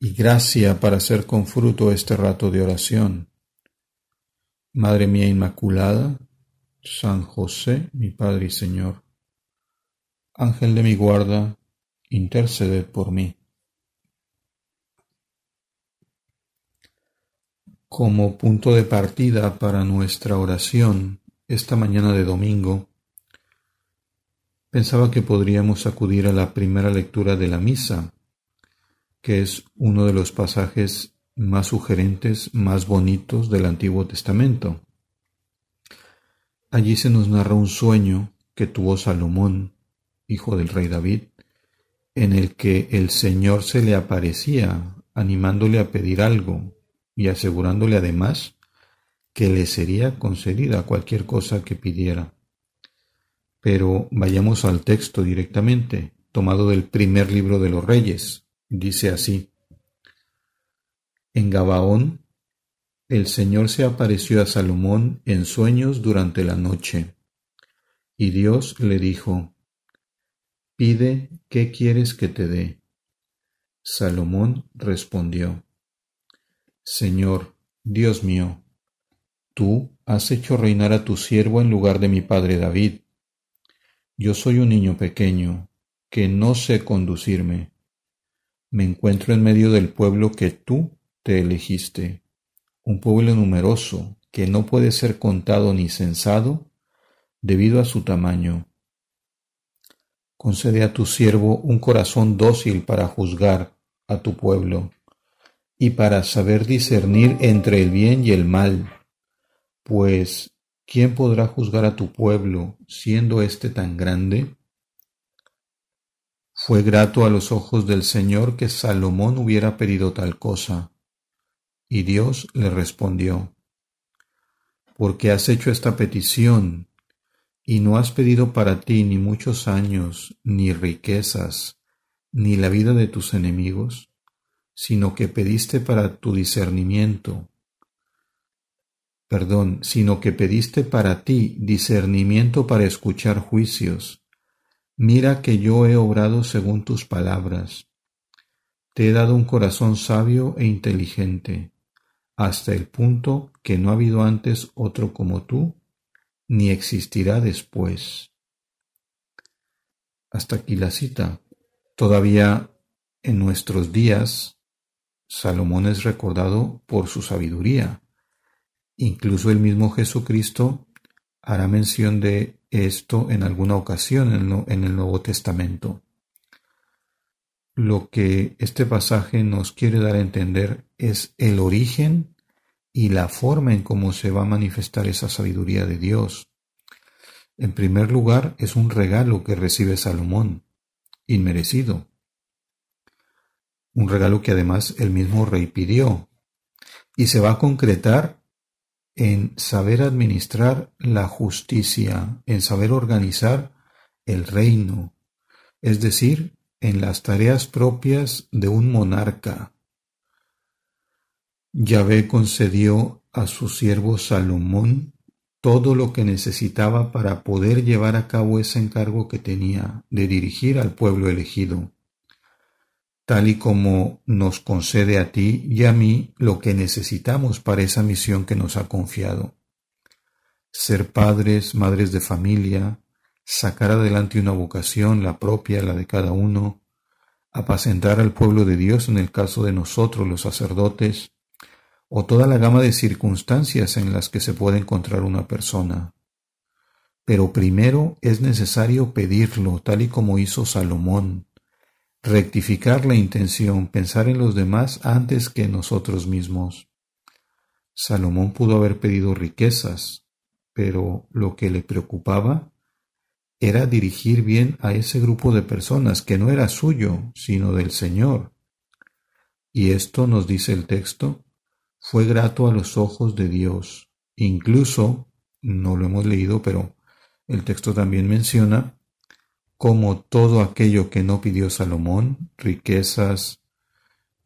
y gracia para hacer con fruto este rato de oración. Madre mía Inmaculada, San José, mi Padre y Señor, Ángel de mi guarda, interceded por mí. Como punto de partida para nuestra oración esta mañana de domingo, pensaba que podríamos acudir a la primera lectura de la misa que es uno de los pasajes más sugerentes, más bonitos del Antiguo Testamento. Allí se nos narra un sueño que tuvo Salomón, hijo del rey David, en el que el Señor se le aparecía, animándole a pedir algo y asegurándole además que le sería concedida cualquier cosa que pidiera. Pero vayamos al texto directamente, tomado del primer libro de los reyes, Dice así, En Gabaón, el Señor se apareció a Salomón en sueños durante la noche, y Dios le dijo, Pide qué quieres que te dé. Salomón respondió, Señor, Dios mío, tú has hecho reinar a tu siervo en lugar de mi padre David. Yo soy un niño pequeño, que no sé conducirme me encuentro en medio del pueblo que tú te elegiste, un pueblo numeroso que no puede ser contado ni censado debido a su tamaño. Concede a tu siervo un corazón dócil para juzgar a tu pueblo y para saber discernir entre el bien y el mal, pues ¿quién podrá juzgar a tu pueblo siendo éste tan grande? Fue grato a los ojos del Señor que Salomón hubiera pedido tal cosa. Y Dios le respondió, Porque has hecho esta petición, y no has pedido para ti ni muchos años, ni riquezas, ni la vida de tus enemigos, sino que pediste para tu discernimiento, perdón, sino que pediste para ti discernimiento para escuchar juicios, Mira que yo he obrado según tus palabras. Te he dado un corazón sabio e inteligente, hasta el punto que no ha habido antes otro como tú, ni existirá después. Hasta aquí la cita. Todavía en nuestros días, Salomón es recordado por su sabiduría. Incluso el mismo Jesucristo hará mención de esto en alguna ocasión en el Nuevo Testamento. Lo que este pasaje nos quiere dar a entender es el origen y la forma en cómo se va a manifestar esa sabiduría de Dios. En primer lugar, es un regalo que recibe Salomón, inmerecido. Un regalo que además el mismo rey pidió. Y se va a concretar en saber administrar la justicia, en saber organizar el reino, es decir, en las tareas propias de un monarca. Yahvé concedió a su siervo Salomón todo lo que necesitaba para poder llevar a cabo ese encargo que tenía de dirigir al pueblo elegido tal y como nos concede a ti y a mí lo que necesitamos para esa misión que nos ha confiado. Ser padres, madres de familia, sacar adelante una vocación, la propia, la de cada uno, apacentar al pueblo de Dios en el caso de nosotros los sacerdotes, o toda la gama de circunstancias en las que se puede encontrar una persona. Pero primero es necesario pedirlo, tal y como hizo Salomón, rectificar la intención, pensar en los demás antes que en nosotros mismos. Salomón pudo haber pedido riquezas, pero lo que le preocupaba era dirigir bien a ese grupo de personas que no era suyo, sino del Señor. Y esto nos dice el texto, fue grato a los ojos de Dios. Incluso, no lo hemos leído, pero el texto también menciona, como todo aquello que no pidió Salomón, riquezas,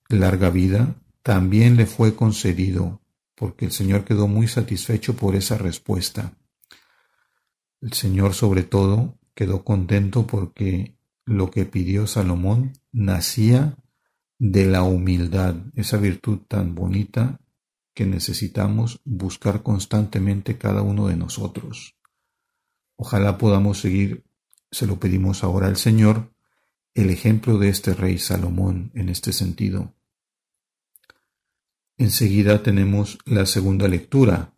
larga vida, también le fue concedido, porque el Señor quedó muy satisfecho por esa respuesta. El Señor sobre todo quedó contento porque lo que pidió Salomón nacía de la humildad, esa virtud tan bonita que necesitamos buscar constantemente cada uno de nosotros. Ojalá podamos seguir, se lo pedimos ahora al Señor, el ejemplo de este rey Salomón en este sentido. Enseguida tenemos la segunda lectura,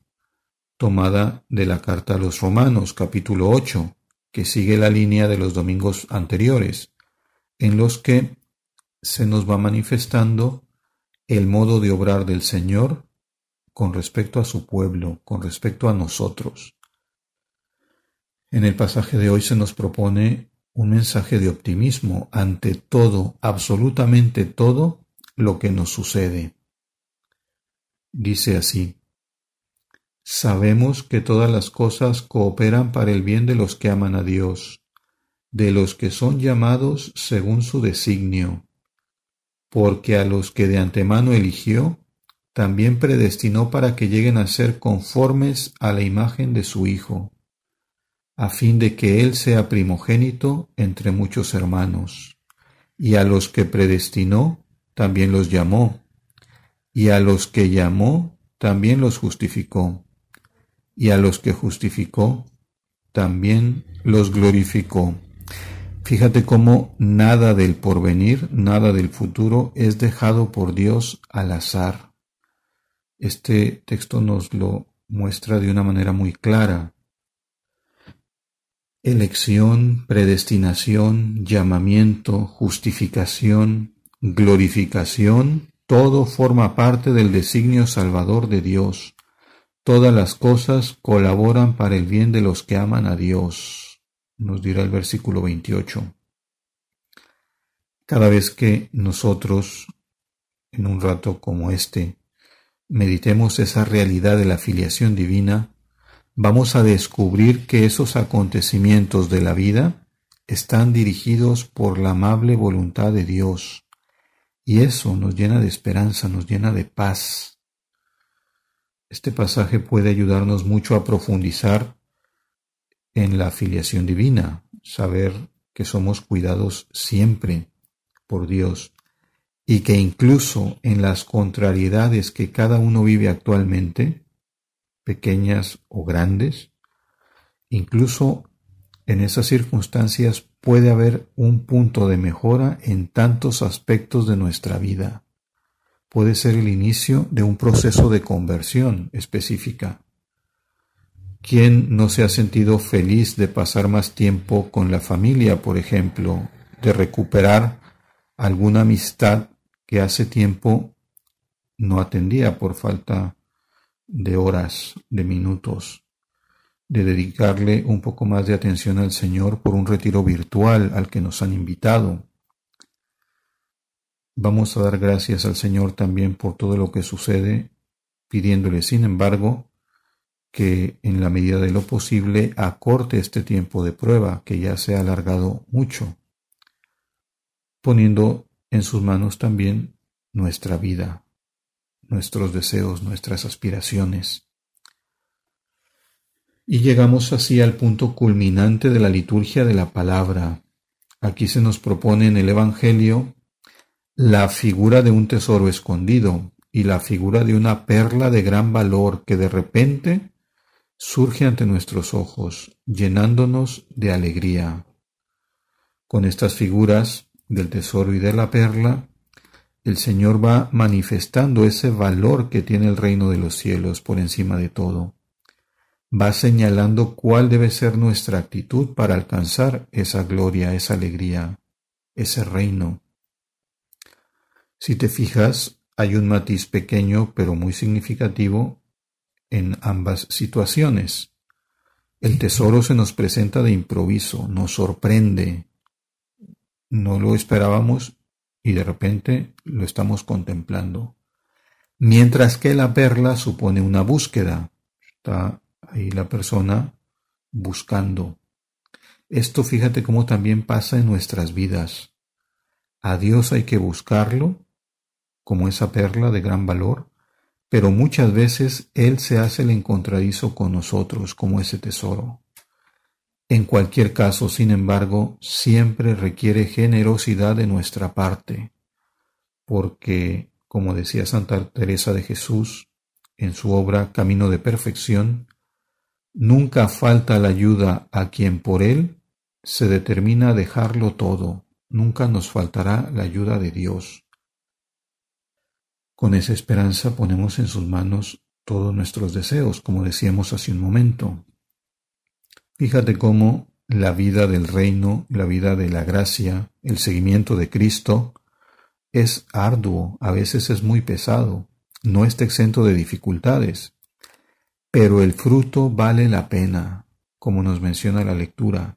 tomada de la carta a los Romanos, capítulo 8, que sigue la línea de los domingos anteriores, en los que se nos va manifestando el modo de obrar del Señor con respecto a su pueblo, con respecto a nosotros. En el pasaje de hoy se nos propone un mensaje de optimismo ante todo, absolutamente todo lo que nos sucede. Dice así, Sabemos que todas las cosas cooperan para el bien de los que aman a Dios, de los que son llamados según su designio, porque a los que de antemano eligió, también predestinó para que lleguen a ser conformes a la imagen de su Hijo, a fin de que Él sea primogénito entre muchos hermanos. Y a los que predestinó, también los llamó, y a los que llamó, también los justificó, y a los que justificó, también los glorificó. Fíjate cómo nada del porvenir, nada del futuro es dejado por Dios al azar. Este texto nos lo muestra de una manera muy clara. Elección, predestinación, llamamiento, justificación, glorificación, todo forma parte del designio salvador de Dios. Todas las cosas colaboran para el bien de los que aman a Dios nos dirá el versículo 28. Cada vez que nosotros, en un rato como este, meditemos esa realidad de la filiación divina, vamos a descubrir que esos acontecimientos de la vida están dirigidos por la amable voluntad de Dios. Y eso nos llena de esperanza, nos llena de paz. Este pasaje puede ayudarnos mucho a profundizar en la filiación divina, saber que somos cuidados siempre por Dios y que incluso en las contrariedades que cada uno vive actualmente, pequeñas o grandes, incluso en esas circunstancias puede haber un punto de mejora en tantos aspectos de nuestra vida. Puede ser el inicio de un proceso de conversión específica ¿Quién no se ha sentido feliz de pasar más tiempo con la familia, por ejemplo, de recuperar alguna amistad que hace tiempo no atendía por falta de horas, de minutos, de dedicarle un poco más de atención al Señor por un retiro virtual al que nos han invitado? Vamos a dar gracias al Señor también por todo lo que sucede, pidiéndole, sin embargo, que en la medida de lo posible acorte este tiempo de prueba que ya se ha alargado mucho, poniendo en sus manos también nuestra vida, nuestros deseos, nuestras aspiraciones. Y llegamos así al punto culminante de la liturgia de la palabra. Aquí se nos propone en el Evangelio la figura de un tesoro escondido y la figura de una perla de gran valor que de repente surge ante nuestros ojos, llenándonos de alegría. Con estas figuras del tesoro y de la perla, el Señor va manifestando ese valor que tiene el reino de los cielos por encima de todo. Va señalando cuál debe ser nuestra actitud para alcanzar esa gloria, esa alegría, ese reino. Si te fijas, hay un matiz pequeño pero muy significativo en ambas situaciones. El tesoro se nos presenta de improviso, nos sorprende, no lo esperábamos y de repente lo estamos contemplando. mientras que la perla supone una búsqueda. Está ahí la persona buscando. Esto fíjate cómo también pasa en nuestras vidas. A Dios hay que buscarlo, como esa perla de gran valor, pero muchas veces Él se hace el encontradizo con nosotros, como ese tesoro. En cualquier caso, sin embargo, siempre requiere generosidad de nuestra parte, porque, como decía Santa Teresa de Jesús en su obra Camino de Perfección, nunca falta la ayuda a quien por él se determina a dejarlo todo, nunca nos faltará la ayuda de Dios. Con esa esperanza ponemos en sus manos todos nuestros deseos, como decíamos hace un momento. Fíjate cómo la vida del reino, la vida de la gracia, el seguimiento de Cristo es arduo, a veces es muy pesado, no está exento de dificultades, pero el fruto vale la pena, como nos menciona la lectura.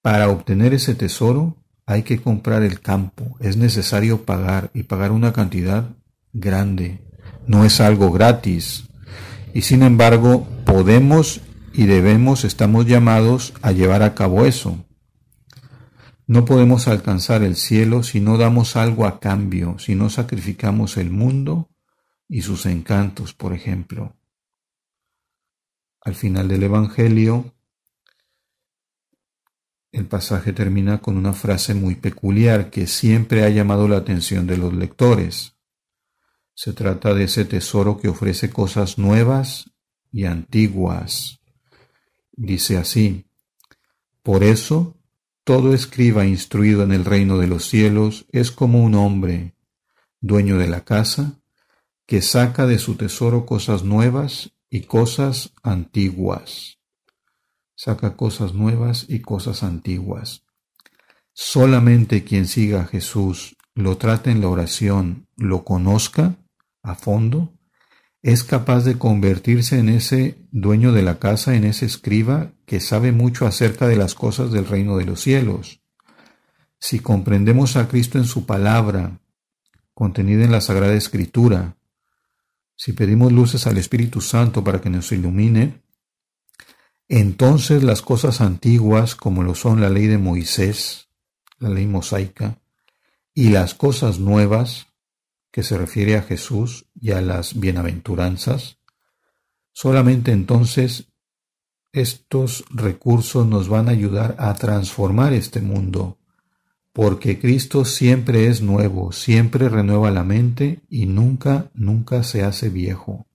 Para obtener ese tesoro hay que comprar el campo, es necesario pagar y pagar una cantidad grande, no es algo gratis. Y sin embargo, podemos y debemos, estamos llamados a llevar a cabo eso. No podemos alcanzar el cielo si no damos algo a cambio, si no sacrificamos el mundo y sus encantos, por ejemplo. Al final del Evangelio, el pasaje termina con una frase muy peculiar que siempre ha llamado la atención de los lectores. Se trata de ese tesoro que ofrece cosas nuevas y antiguas. Dice así, Por eso, todo escriba instruido en el reino de los cielos es como un hombre, dueño de la casa, que saca de su tesoro cosas nuevas y cosas antiguas. Saca cosas nuevas y cosas antiguas. Solamente quien siga a Jesús, lo trate en la oración, lo conozca a fondo, es capaz de convertirse en ese dueño de la casa, en ese escriba que sabe mucho acerca de las cosas del reino de los cielos. Si comprendemos a Cristo en su palabra, contenida en la Sagrada Escritura, si pedimos luces al Espíritu Santo para que nos ilumine, entonces las cosas antiguas, como lo son la ley de Moisés, la ley mosaica, y las cosas nuevas, que se refiere a Jesús y a las bienaventuranzas, solamente entonces estos recursos nos van a ayudar a transformar este mundo, porque Cristo siempre es nuevo, siempre renueva la mente y nunca, nunca se hace viejo.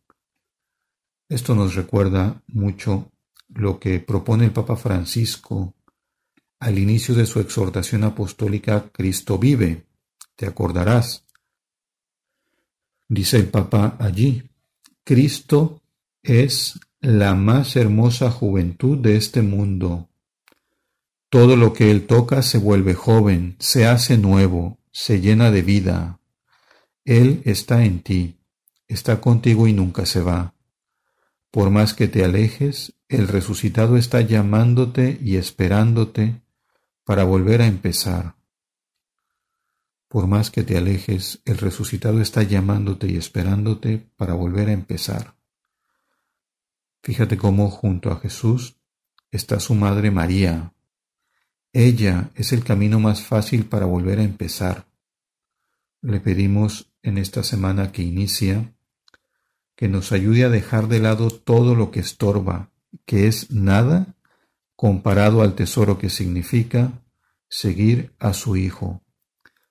Esto nos recuerda mucho lo que propone el Papa Francisco al inicio de su exhortación apostólica Cristo vive. Te acordarás, Dice el Papa allí, Cristo es la más hermosa juventud de este mundo. Todo lo que Él toca se vuelve joven, se hace nuevo, se llena de vida. Él está en ti, está contigo y nunca se va. Por más que te alejes, el resucitado está llamándote y esperándote para volver a empezar. Por más que te alejes, el resucitado está llamándote y esperándote para volver a empezar. Fíjate cómo junto a Jesús está su madre María. Ella es el camino más fácil para volver a empezar. Le pedimos en esta semana que inicia que nos ayude a dejar de lado todo lo que estorba, que es nada comparado al tesoro que significa seguir a su Hijo